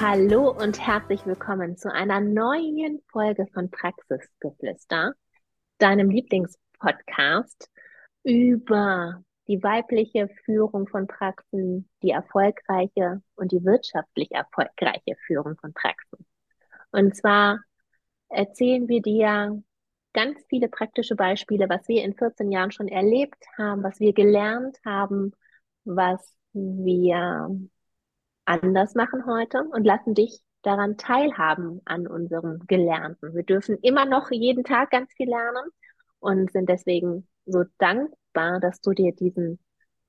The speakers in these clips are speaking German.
Hallo und herzlich willkommen zu einer neuen Folge von Praxisgeflüster, deinem Lieblingspodcast über die weibliche Führung von Praxen, die erfolgreiche und die wirtschaftlich erfolgreiche Führung von Praxen. Und zwar erzählen wir dir ganz viele praktische Beispiele, was wir in 14 Jahren schon erlebt haben, was wir gelernt haben, was wir anders machen heute und lassen dich daran teilhaben an unserem Gelernten. Wir dürfen immer noch jeden Tag ganz viel lernen und sind deswegen so dankbar, dass du dir diesen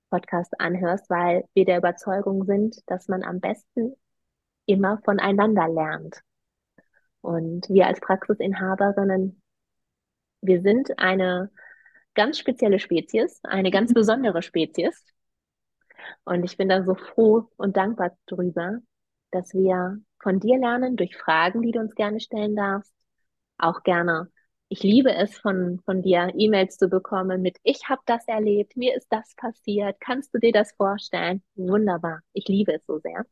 Podcast anhörst, weil wir der Überzeugung sind, dass man am besten immer voneinander lernt. Und wir als Praxisinhaberinnen, wir sind eine ganz spezielle Spezies, eine ganz besondere Spezies. Und ich bin da so froh und dankbar drüber, dass wir von dir lernen durch Fragen, die du uns gerne stellen darfst. Auch gerne. Ich liebe es, von, von dir E-Mails zu bekommen mit, ich habe das erlebt, mir ist das passiert, kannst du dir das vorstellen? Wunderbar. Ich liebe es so sehr.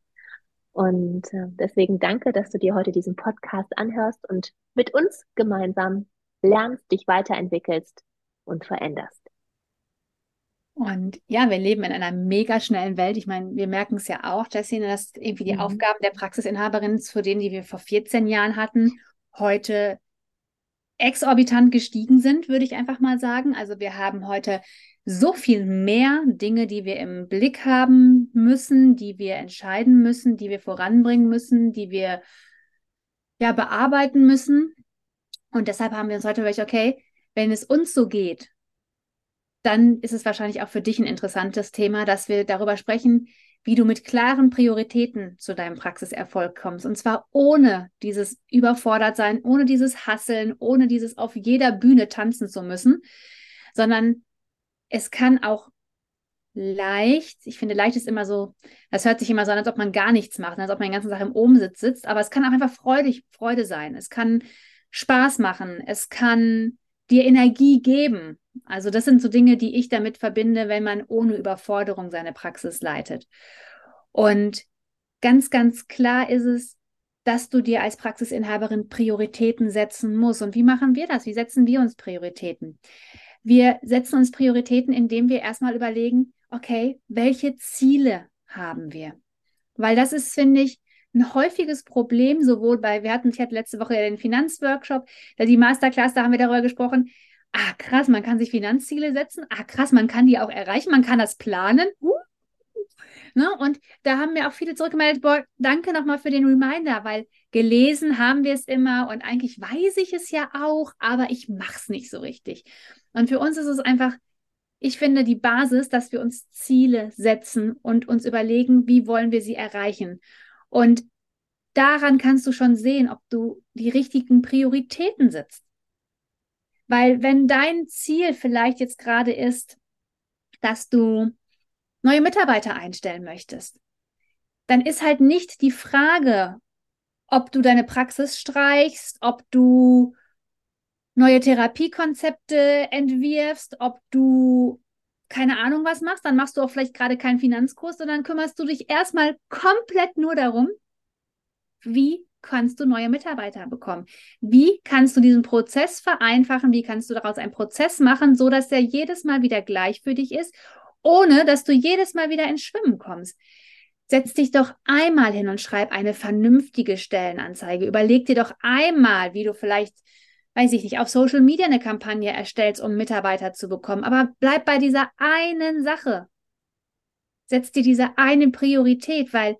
Und äh, deswegen danke, dass du dir heute diesen Podcast anhörst und mit uns gemeinsam lernst, dich weiterentwickelst und veränderst. Und ja, wir leben in einer mega schnellen Welt. Ich meine, wir merken es ja auch, Jessine, dass irgendwie die mhm. Aufgaben der Praxisinhaberin zu denen, die wir vor 14 Jahren hatten, heute exorbitant gestiegen sind, würde ich einfach mal sagen. Also wir haben heute so viel mehr Dinge, die wir im Blick haben müssen, die wir entscheiden müssen, die wir voranbringen müssen, die wir ja bearbeiten müssen. Und deshalb haben wir uns heute überlegt, okay, wenn es uns so geht, dann ist es wahrscheinlich auch für dich ein interessantes Thema, dass wir darüber sprechen, wie du mit klaren Prioritäten zu deinem Praxiserfolg kommst. Und zwar ohne dieses Überfordertsein, ohne dieses Hasseln, ohne dieses auf jeder Bühne tanzen zu müssen, sondern es kann auch leicht, ich finde, leicht ist immer so, das hört sich immer so an, als ob man gar nichts macht, als ob man die ganze Sache im Omsitz sitzt, aber es kann auch einfach freudig, Freude sein. Es kann Spaß machen. Es kann dir Energie geben. Also das sind so Dinge, die ich damit verbinde, wenn man ohne Überforderung seine Praxis leitet. Und ganz, ganz klar ist es, dass du dir als Praxisinhaberin Prioritäten setzen musst. Und wie machen wir das? Wie setzen wir uns Prioritäten? Wir setzen uns Prioritäten, indem wir erstmal überlegen, okay, welche Ziele haben wir? Weil das ist, finde ich, ein häufiges Problem, sowohl bei, wir hatten, ich hatte letzte Woche ja den Finanzworkshop, die Masterclass, da haben wir darüber gesprochen, ah krass, man kann sich Finanzziele setzen, ah krass, man kann die auch erreichen, man kann das planen. Uh. Ne? Und da haben mir auch viele zurückgemeldet, boah, danke nochmal für den Reminder, weil gelesen haben wir es immer und eigentlich weiß ich es ja auch, aber ich mache es nicht so richtig. Und für uns ist es einfach, ich finde, die Basis, dass wir uns Ziele setzen und uns überlegen, wie wollen wir sie erreichen. Und daran kannst du schon sehen, ob du die richtigen Prioritäten setzt. Weil wenn dein Ziel vielleicht jetzt gerade ist, dass du neue Mitarbeiter einstellen möchtest, dann ist halt nicht die Frage, ob du deine Praxis streichst, ob du neue Therapiekonzepte entwirfst, ob du keine Ahnung was machst, dann machst du auch vielleicht gerade keinen Finanzkurs, sondern kümmerst du dich erstmal komplett nur darum, wie kannst du neue Mitarbeiter bekommen? Wie kannst du diesen Prozess vereinfachen? Wie kannst du daraus einen Prozess machen, so dass der jedes Mal wieder gleich für dich ist, ohne dass du jedes Mal wieder ins Schwimmen kommst? Setz dich doch einmal hin und schreib eine vernünftige Stellenanzeige. Überleg dir doch einmal, wie du vielleicht weiß ich nicht, auf Social Media eine Kampagne erstellst, um Mitarbeiter zu bekommen. Aber bleib bei dieser einen Sache. Setz dir diese eine Priorität, weil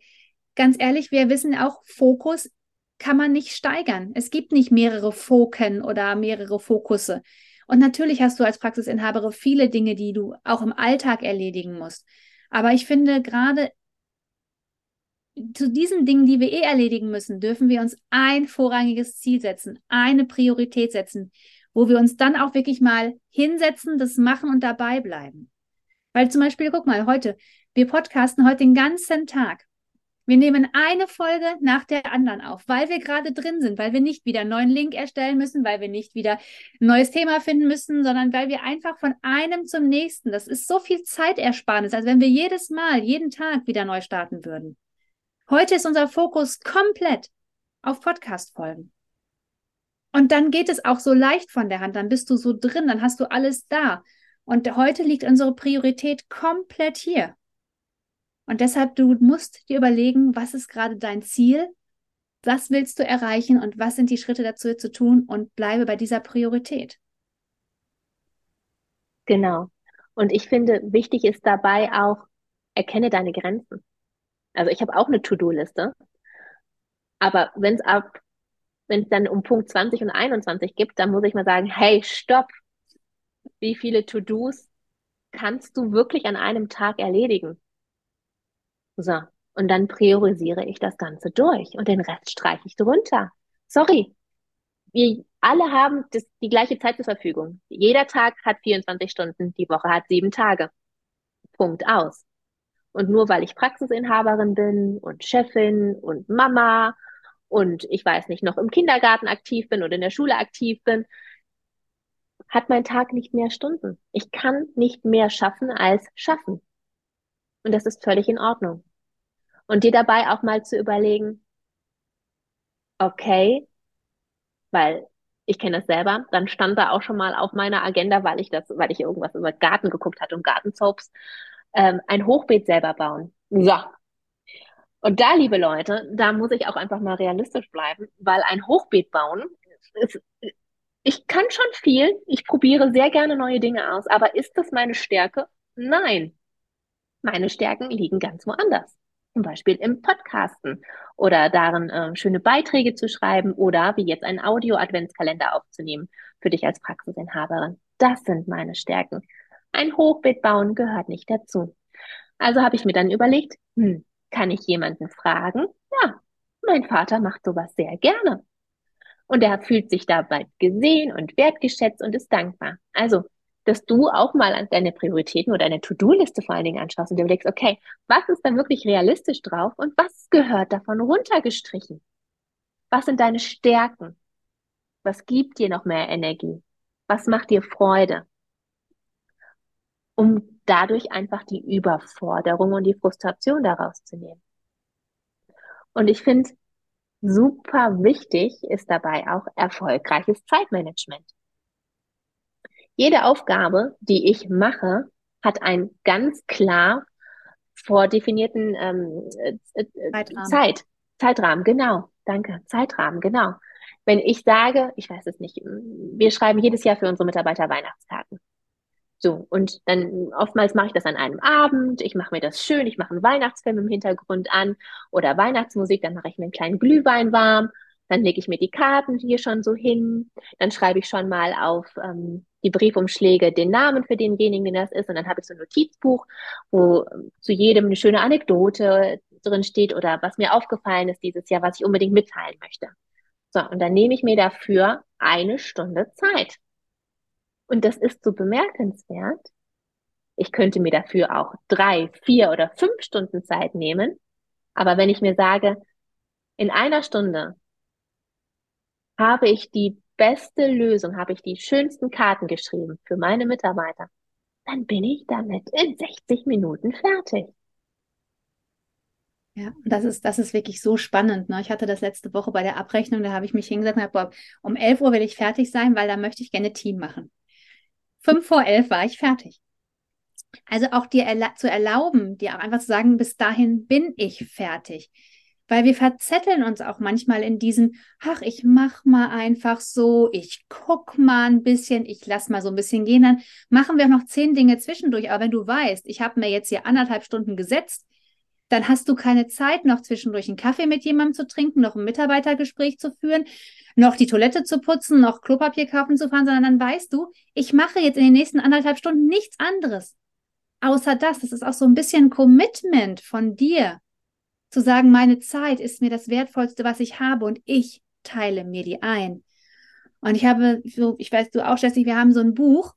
ganz ehrlich, wir wissen auch, Fokus kann man nicht steigern. Es gibt nicht mehrere Foken oder mehrere Fokusse. Und natürlich hast du als Praxisinhaberin viele Dinge, die du auch im Alltag erledigen musst. Aber ich finde, gerade zu diesen Dingen, die wir eh erledigen müssen, dürfen wir uns ein vorrangiges Ziel setzen, eine Priorität setzen, wo wir uns dann auch wirklich mal hinsetzen, das machen und dabei bleiben. Weil zum Beispiel, guck mal, heute, wir podcasten heute den ganzen Tag. Wir nehmen eine Folge nach der anderen auf, weil wir gerade drin sind, weil wir nicht wieder einen neuen Link erstellen müssen, weil wir nicht wieder ein neues Thema finden müssen, sondern weil wir einfach von einem zum nächsten, das ist so viel Zeitersparnis, als wenn wir jedes Mal, jeden Tag wieder neu starten würden. Heute ist unser Fokus komplett auf Podcast-Folgen. Und dann geht es auch so leicht von der Hand, dann bist du so drin, dann hast du alles da. Und heute liegt unsere Priorität komplett hier. Und deshalb, du musst dir überlegen, was ist gerade dein Ziel, was willst du erreichen und was sind die Schritte dazu zu tun und bleibe bei dieser Priorität. Genau. Und ich finde, wichtig ist dabei auch, erkenne deine Grenzen. Also ich habe auch eine To-Do-Liste. Aber wenn es ab, wenn es dann um Punkt 20 und 21 gibt, dann muss ich mal sagen, hey, stopp. Wie viele To-Dos kannst du wirklich an einem Tag erledigen? So. Und dann priorisiere ich das Ganze durch und den Rest streiche ich drunter. Sorry. Wir alle haben das, die gleiche Zeit zur Verfügung. Jeder Tag hat 24 Stunden, die Woche hat sieben Tage. Punkt aus. Und nur weil ich Praxisinhaberin bin und Chefin und Mama und ich weiß nicht, noch im Kindergarten aktiv bin oder in der Schule aktiv bin, hat mein Tag nicht mehr Stunden. Ich kann nicht mehr schaffen als schaffen. Und das ist völlig in Ordnung. Und dir dabei auch mal zu überlegen, okay, weil ich kenne das selber, dann stand da auch schon mal auf meiner Agenda, weil ich das, weil ich irgendwas über Garten geguckt hatte und Gartensoaps, ähm, ein Hochbeet selber bauen. So. Und da, liebe Leute, da muss ich auch einfach mal realistisch bleiben, weil ein Hochbeet bauen, ist, ich kann schon viel, ich probiere sehr gerne neue Dinge aus, aber ist das meine Stärke? Nein. Meine Stärken liegen ganz woanders. Zum Beispiel im Podcasten oder darin, äh, schöne Beiträge zu schreiben oder wie jetzt einen Audio-Adventskalender aufzunehmen für dich als Praxisinhaberin. Das sind meine Stärken. Ein Hochbeet bauen gehört nicht dazu. Also habe ich mir dann überlegt, hm, kann ich jemanden fragen? Ja, mein Vater macht sowas sehr gerne. Und er fühlt sich dabei gesehen und wertgeschätzt und ist dankbar. Also, dass du auch mal an deine Prioritäten oder deine To-Do-Liste vor allen Dingen anschaust und dir überlegst, okay, was ist da wirklich realistisch drauf und was gehört davon runtergestrichen? Was sind deine Stärken? Was gibt dir noch mehr Energie? Was macht dir Freude? um dadurch einfach die Überforderung und die Frustration daraus zu nehmen. Und ich finde, super wichtig ist dabei auch erfolgreiches Zeitmanagement. Jede Aufgabe, die ich mache, hat einen ganz klar vordefinierten ähm, äh, äh, Zeitrahmen. Zeit, Zeitrahmen, genau. Danke, Zeitrahmen, genau. Wenn ich sage, ich weiß es nicht, wir schreiben jedes Jahr für unsere Mitarbeiter Weihnachtskarten. So, und dann oftmals mache ich das an einem Abend, ich mache mir das schön, ich mache einen Weihnachtsfilm im Hintergrund an oder Weihnachtsmusik, dann mache ich mir einen kleinen Glühwein warm, dann lege ich mir die Karten hier schon so hin, dann schreibe ich schon mal auf ähm, die Briefumschläge den Namen für denjenigen, den das ist, und dann habe ich so ein Notizbuch, wo zu jedem eine schöne Anekdote drin steht oder was mir aufgefallen ist dieses Jahr, was ich unbedingt mitteilen möchte. So, und dann nehme ich mir dafür eine Stunde Zeit. Und das ist so bemerkenswert. Ich könnte mir dafür auch drei, vier oder fünf Stunden Zeit nehmen. Aber wenn ich mir sage, in einer Stunde habe ich die beste Lösung, habe ich die schönsten Karten geschrieben für meine Mitarbeiter, dann bin ich damit in 60 Minuten fertig. Ja, das ist, das ist wirklich so spannend. Ne? Ich hatte das letzte Woche bei der Abrechnung, da habe ich mich hingesetzt und gesagt, um 11 Uhr will ich fertig sein, weil da möchte ich gerne Team machen. Fünf vor elf war ich fertig. Also auch dir erla zu erlauben, dir auch einfach zu sagen, bis dahin bin ich fertig. Weil wir verzetteln uns auch manchmal in diesen, ach, ich mach mal einfach so, ich guck mal ein bisschen, ich lass mal so ein bisschen gehen, dann machen wir auch noch zehn Dinge zwischendurch. Aber wenn du weißt, ich habe mir jetzt hier anderthalb Stunden gesetzt, dann hast du keine Zeit, noch zwischendurch einen Kaffee mit jemandem zu trinken, noch ein Mitarbeitergespräch zu führen, noch die Toilette zu putzen, noch Klopapier kaufen zu fahren, sondern dann weißt du, ich mache jetzt in den nächsten anderthalb Stunden nichts anderes. Außer das. Das ist auch so ein bisschen Commitment von dir. Zu sagen, meine Zeit ist mir das Wertvollste, was ich habe und ich teile mir die ein. Und ich habe so, ich weiß du auch, Jessie, wir haben so ein Buch,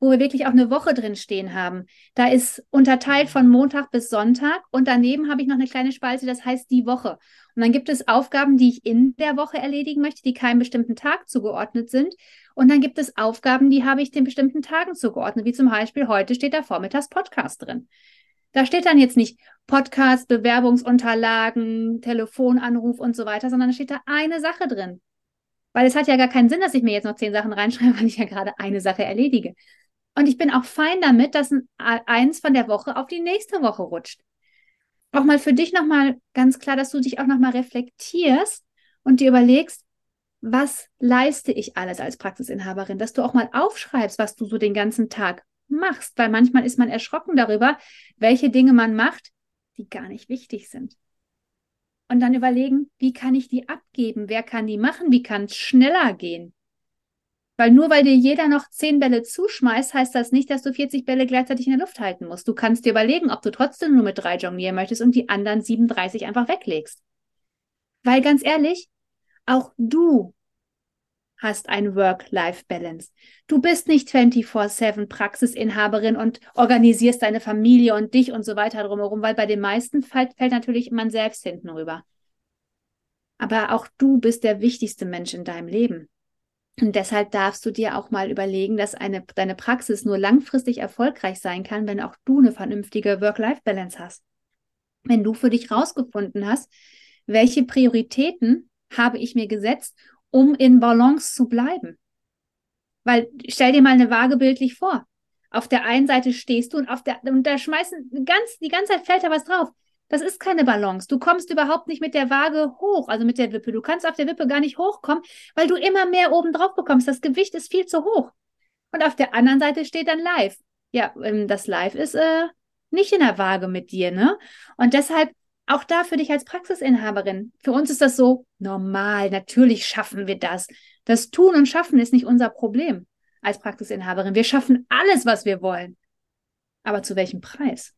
wo wir wirklich auch eine Woche drin stehen haben. Da ist unterteilt von Montag bis Sonntag und daneben habe ich noch eine kleine Spalte, das heißt die Woche. Und dann gibt es Aufgaben, die ich in der Woche erledigen möchte, die keinem bestimmten Tag zugeordnet sind. Und dann gibt es Aufgaben, die habe ich den bestimmten Tagen zugeordnet, wie zum Beispiel heute steht da Vormittags Podcast drin. Da steht dann jetzt nicht Podcast, Bewerbungsunterlagen, Telefonanruf und so weiter, sondern da steht da eine Sache drin. Weil es hat ja gar keinen Sinn, dass ich mir jetzt noch zehn Sachen reinschreibe, weil ich ja gerade eine Sache erledige. Und ich bin auch fein damit, dass eins von der Woche auf die nächste Woche rutscht. Auch mal für dich nochmal ganz klar, dass du dich auch nochmal reflektierst und dir überlegst, was leiste ich alles als Praxisinhaberin, dass du auch mal aufschreibst, was du so den ganzen Tag machst, weil manchmal ist man erschrocken darüber, welche Dinge man macht, die gar nicht wichtig sind. Und dann überlegen, wie kann ich die abgeben? Wer kann die machen? Wie kann es schneller gehen? Weil nur weil dir jeder noch zehn Bälle zuschmeißt, heißt das nicht, dass du 40 Bälle gleichzeitig in der Luft halten musst. Du kannst dir überlegen, ob du trotzdem nur mit drei jonglieren möchtest und die anderen 37 einfach weglegst. Weil ganz ehrlich, auch du hast ein Work-Life-Balance. Du bist nicht 24-7 Praxisinhaberin und organisierst deine Familie und dich und so weiter drumherum, weil bei den meisten fällt, fällt natürlich man selbst hinten rüber. Aber auch du bist der wichtigste Mensch in deinem Leben. Und deshalb darfst du dir auch mal überlegen, dass eine, deine Praxis nur langfristig erfolgreich sein kann, wenn auch du eine vernünftige Work-Life-Balance hast. Wenn du für dich rausgefunden hast, welche Prioritäten habe ich mir gesetzt, um in Balance zu bleiben. Weil stell dir mal eine Waage bildlich vor. Auf der einen Seite stehst du und auf der und da schmeißen ganz die ganze Zeit fällt da was drauf. Das ist keine Balance. Du kommst überhaupt nicht mit der Waage hoch, also mit der Wippe. Du kannst auf der Wippe gar nicht hochkommen, weil du immer mehr oben drauf bekommst. Das Gewicht ist viel zu hoch. Und auf der anderen Seite steht dann Live. Ja, ähm, das Live ist äh, nicht in der Waage mit dir, ne? Und deshalb auch da für dich als Praxisinhaberin. Für uns ist das so normal. Natürlich schaffen wir das. Das Tun und Schaffen ist nicht unser Problem als Praxisinhaberin. Wir schaffen alles, was wir wollen. Aber zu welchem Preis?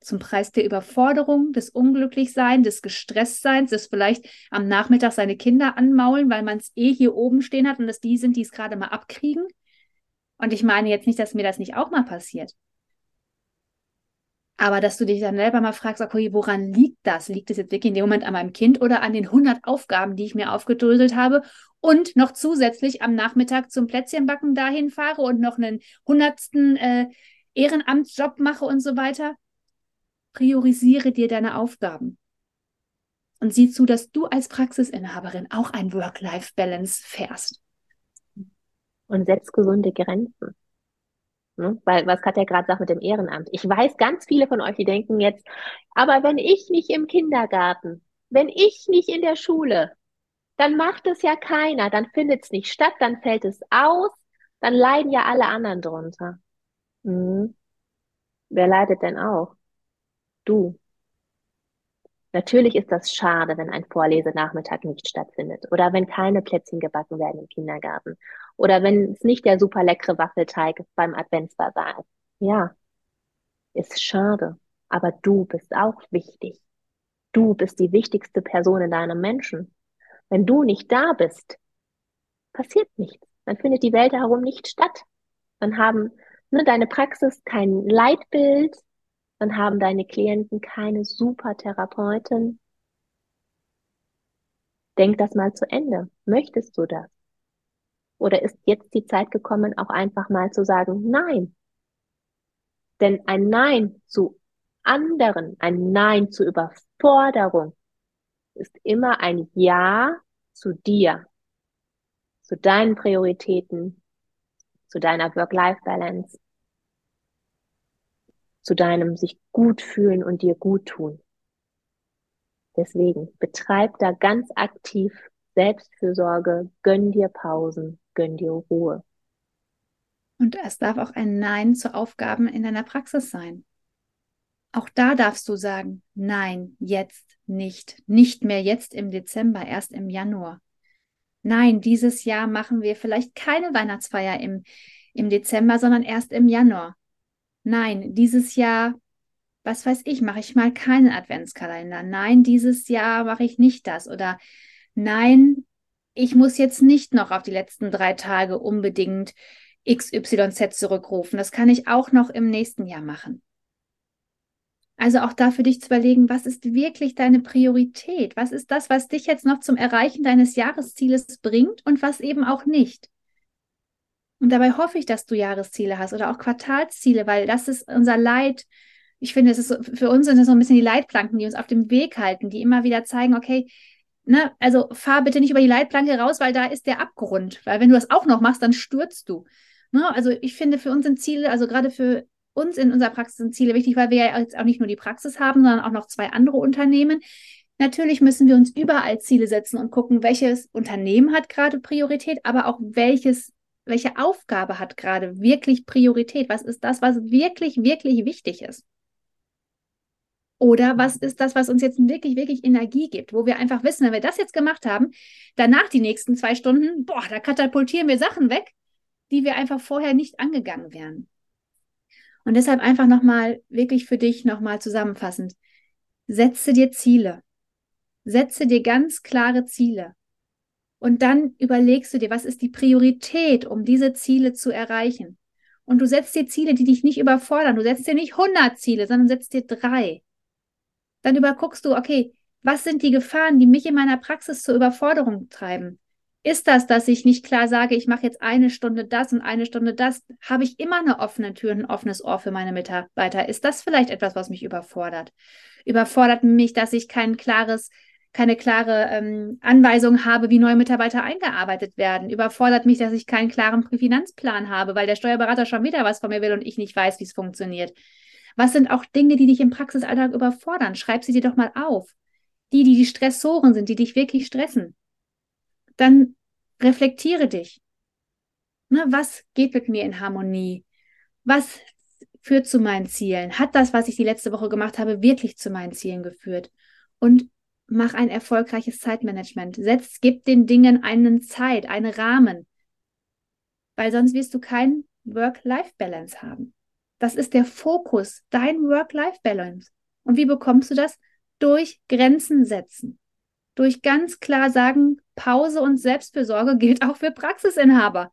zum Preis der Überforderung, des Unglücklichseins, des Gestresstseins, des vielleicht am Nachmittag seine Kinder anmaulen, weil man es eh hier oben stehen hat und dass die sind, die es gerade mal abkriegen. Und ich meine jetzt nicht, dass mir das nicht auch mal passiert. Aber dass du dich dann selber mal fragst, okay, woran liegt das? Liegt es jetzt wirklich in dem Moment an meinem Kind oder an den 100 Aufgaben, die ich mir aufgedröselt habe und noch zusätzlich am Nachmittag zum Plätzchenbacken dahin fahre und noch einen hundertsten äh, Ehrenamtsjob mache und so weiter? priorisiere dir deine Aufgaben. Und sieh zu, dass du als Praxisinhaberin auch ein Work-Life-Balance fährst. Und setz gesunde Grenzen. Ne? Weil, was Katja gerade sagt mit dem Ehrenamt. Ich weiß, ganz viele von euch, die denken jetzt, aber wenn ich nicht im Kindergarten, wenn ich nicht in der Schule, dann macht es ja keiner, dann findet es nicht statt, dann fällt es aus, dann leiden ja alle anderen drunter. Hm. Wer leidet denn auch? du. Natürlich ist das schade, wenn ein Vorlesenachmittag nicht stattfindet oder wenn keine Plätzchen gebacken werden im Kindergarten oder wenn es nicht der super leckere Waffelteig beim Adventsbasar ist. Ja, ist schade, aber du bist auch wichtig. Du bist die wichtigste Person in deinem Menschen. Wenn du nicht da bist, passiert nichts. Dann findet die Welt herum nicht statt. Dann haben ne, deine Praxis kein Leitbild, dann haben deine Klienten keine super Therapeutin. Denk das mal zu Ende. Möchtest du das? Oder ist jetzt die Zeit gekommen, auch einfach mal zu sagen, nein? Denn ein Nein zu anderen, ein Nein zur Überforderung ist immer ein Ja zu dir, zu deinen Prioritäten, zu deiner Work-Life-Balance, zu deinem sich gut fühlen und dir gut tun. Deswegen betreib da ganz aktiv Selbstfürsorge, gönn dir Pausen, gönn dir Ruhe. Und es darf auch ein Nein zu Aufgaben in deiner Praxis sein. Auch da darfst du sagen, nein, jetzt nicht, nicht mehr jetzt im Dezember, erst im Januar. Nein, dieses Jahr machen wir vielleicht keine Weihnachtsfeier im, im Dezember, sondern erst im Januar nein, dieses Jahr was weiß ich, mache ich mal keinen Adventskalender. Nein, dieses Jahr mache ich nicht das. Oder nein, ich muss jetzt nicht noch auf die letzten drei Tage unbedingt XYZ zurückrufen. Das kann ich auch noch im nächsten Jahr machen. Also auch da für dich zu überlegen, was ist wirklich deine Priorität? Was ist das, was dich jetzt noch zum Erreichen deines Jahreszieles bringt und was eben auch nicht? Und dabei hoffe ich, dass du Jahresziele hast oder auch Quartalsziele, weil das ist unser Leid. Ich finde, es ist für uns sind das so ein bisschen die Leitplanken, die uns auf dem Weg halten, die immer wieder zeigen, okay, ne, also fahr bitte nicht über die Leitplanke raus, weil da ist der Abgrund. Weil wenn du das auch noch machst, dann stürzt du. Ne? Also ich finde, für uns sind Ziele, also gerade für uns in unserer Praxis sind Ziele wichtig, weil wir ja jetzt auch nicht nur die Praxis haben, sondern auch noch zwei andere Unternehmen. Natürlich müssen wir uns überall Ziele setzen und gucken, welches Unternehmen hat gerade Priorität, aber auch welches, welche Aufgabe hat gerade wirklich Priorität? Was ist das, was wirklich, wirklich wichtig ist? Oder was ist das, was uns jetzt wirklich, wirklich Energie gibt, wo wir einfach wissen, wenn wir das jetzt gemacht haben, danach die nächsten zwei Stunden, boah, da katapultieren wir Sachen weg, die wir einfach vorher nicht angegangen wären. Und deshalb einfach nochmal, wirklich für dich nochmal zusammenfassend. Setze dir Ziele. Setze dir ganz klare Ziele. Und dann überlegst du dir, was ist die Priorität, um diese Ziele zu erreichen. Und du setzt dir Ziele, die dich nicht überfordern. Du setzt dir nicht 100 Ziele, sondern setzt dir drei. Dann überguckst du, okay, was sind die Gefahren, die mich in meiner Praxis zur Überforderung treiben? Ist das, dass ich nicht klar sage, ich mache jetzt eine Stunde das und eine Stunde das? Habe ich immer eine offene Tür, ein offenes Ohr für meine Mitarbeiter? Ist das vielleicht etwas, was mich überfordert? Überfordert mich, dass ich kein klares, keine klare ähm, Anweisung habe, wie neue Mitarbeiter eingearbeitet werden? Überfordert mich, dass ich keinen klaren Finanzplan habe, weil der Steuerberater schon wieder was von mir will und ich nicht weiß, wie es funktioniert? Was sind auch Dinge, die dich im Praxisalltag überfordern? Schreib sie dir doch mal auf. Die, die die Stressoren sind, die dich wirklich stressen dann reflektiere dich. Ne, was geht mit mir in Harmonie? Was führt zu meinen Zielen? Hat das, was ich die letzte Woche gemacht habe, wirklich zu meinen Zielen geführt? Und mach ein erfolgreiches Zeitmanagement. Setz, gib den Dingen einen Zeit, einen Rahmen. Weil sonst wirst du kein Work-Life-Balance haben. Das ist der Fokus, dein Work-Life-Balance. Und wie bekommst du das? Durch Grenzen setzen. Durch ganz klar sagen, Pause und Selbstfürsorge gilt auch für Praxisinhaber.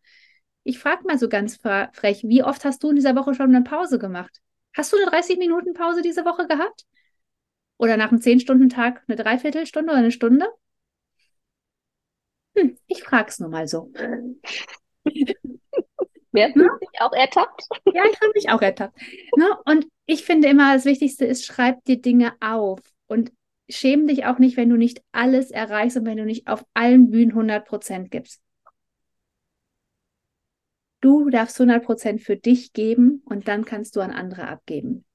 Ich frage mal so ganz frech, wie oft hast du in dieser Woche schon eine Pause gemacht? Hast du eine 30-Minuten-Pause diese Woche gehabt? Oder nach einem 10-Stunden-Tag eine Dreiviertelstunde oder eine Stunde? Hm, ich frage es nur mal so. Wer fühlt sich auch ertappt? Ja, ich habe mich auch ertappt. Ne? Und ich finde immer, das Wichtigste ist, schreib dir Dinge auf und schäm dich auch nicht, wenn du nicht alles erreichst und wenn du nicht auf allen Bühnen 100 Prozent gibst. Du darfst 100 Prozent für dich geben und dann kannst du an andere abgeben.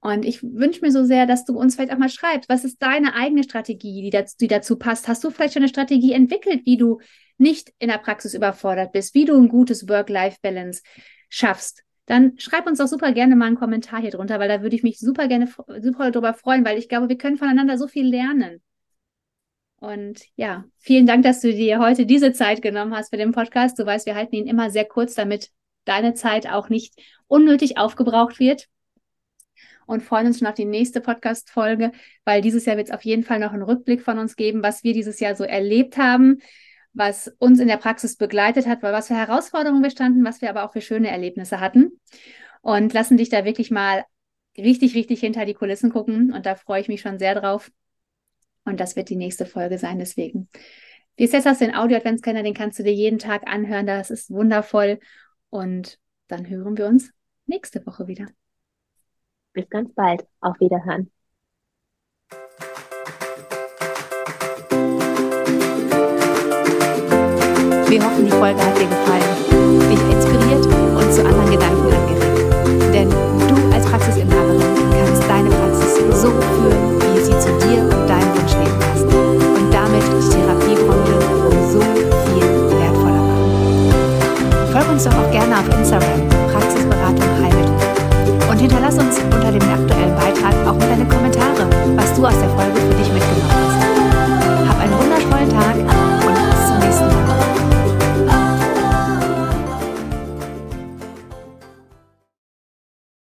Und ich wünsche mir so sehr, dass du uns vielleicht auch mal schreibst, was ist deine eigene Strategie, die dazu, die dazu passt? Hast du vielleicht schon eine Strategie entwickelt, wie du nicht in der Praxis überfordert bist, wie du ein gutes Work-Life-Balance schaffst? dann schreib uns doch super gerne mal einen Kommentar hier drunter, weil da würde ich mich super gerne super darüber freuen, weil ich glaube, wir können voneinander so viel lernen. Und ja, vielen Dank, dass du dir heute diese Zeit genommen hast für den Podcast. Du weißt, wir halten ihn immer sehr kurz, damit deine Zeit auch nicht unnötig aufgebraucht wird. Und freuen uns schon auf die nächste Podcast-Folge, weil dieses Jahr wird es auf jeden Fall noch einen Rückblick von uns geben, was wir dieses Jahr so erlebt haben, was uns in der Praxis begleitet hat, weil was für Herausforderungen wir standen, was wir aber auch für schöne Erlebnisse hatten. Und lassen dich da wirklich mal richtig, richtig hinter die Kulissen gucken. Und da freue ich mich schon sehr drauf. Und das wird die nächste Folge sein. Deswegen. Wie ist jetzt hast du den Audio-Adventskalender, den kannst du dir jeden Tag anhören. Das ist wundervoll. Und dann hören wir uns nächste Woche wieder. Bis ganz bald. Auf Wiederhören. Wir hoffen, die Folge hat dir gefallen, dich inspiriert und zu anderen Gedanken angeregt. Denn du als Praxisinhaberin kannst deine Praxis so führen, wie sie zu dir und deinem Wunschleben passt. Und damit die Therapiebranche so viel wertvoller machen. Folg uns doch auch gerne auf Instagram, Praxisberatung Heilmittel. Und hinterlass uns unter dem aktuellen Beitrag auch mal deine Kommentare, was du aus der Folge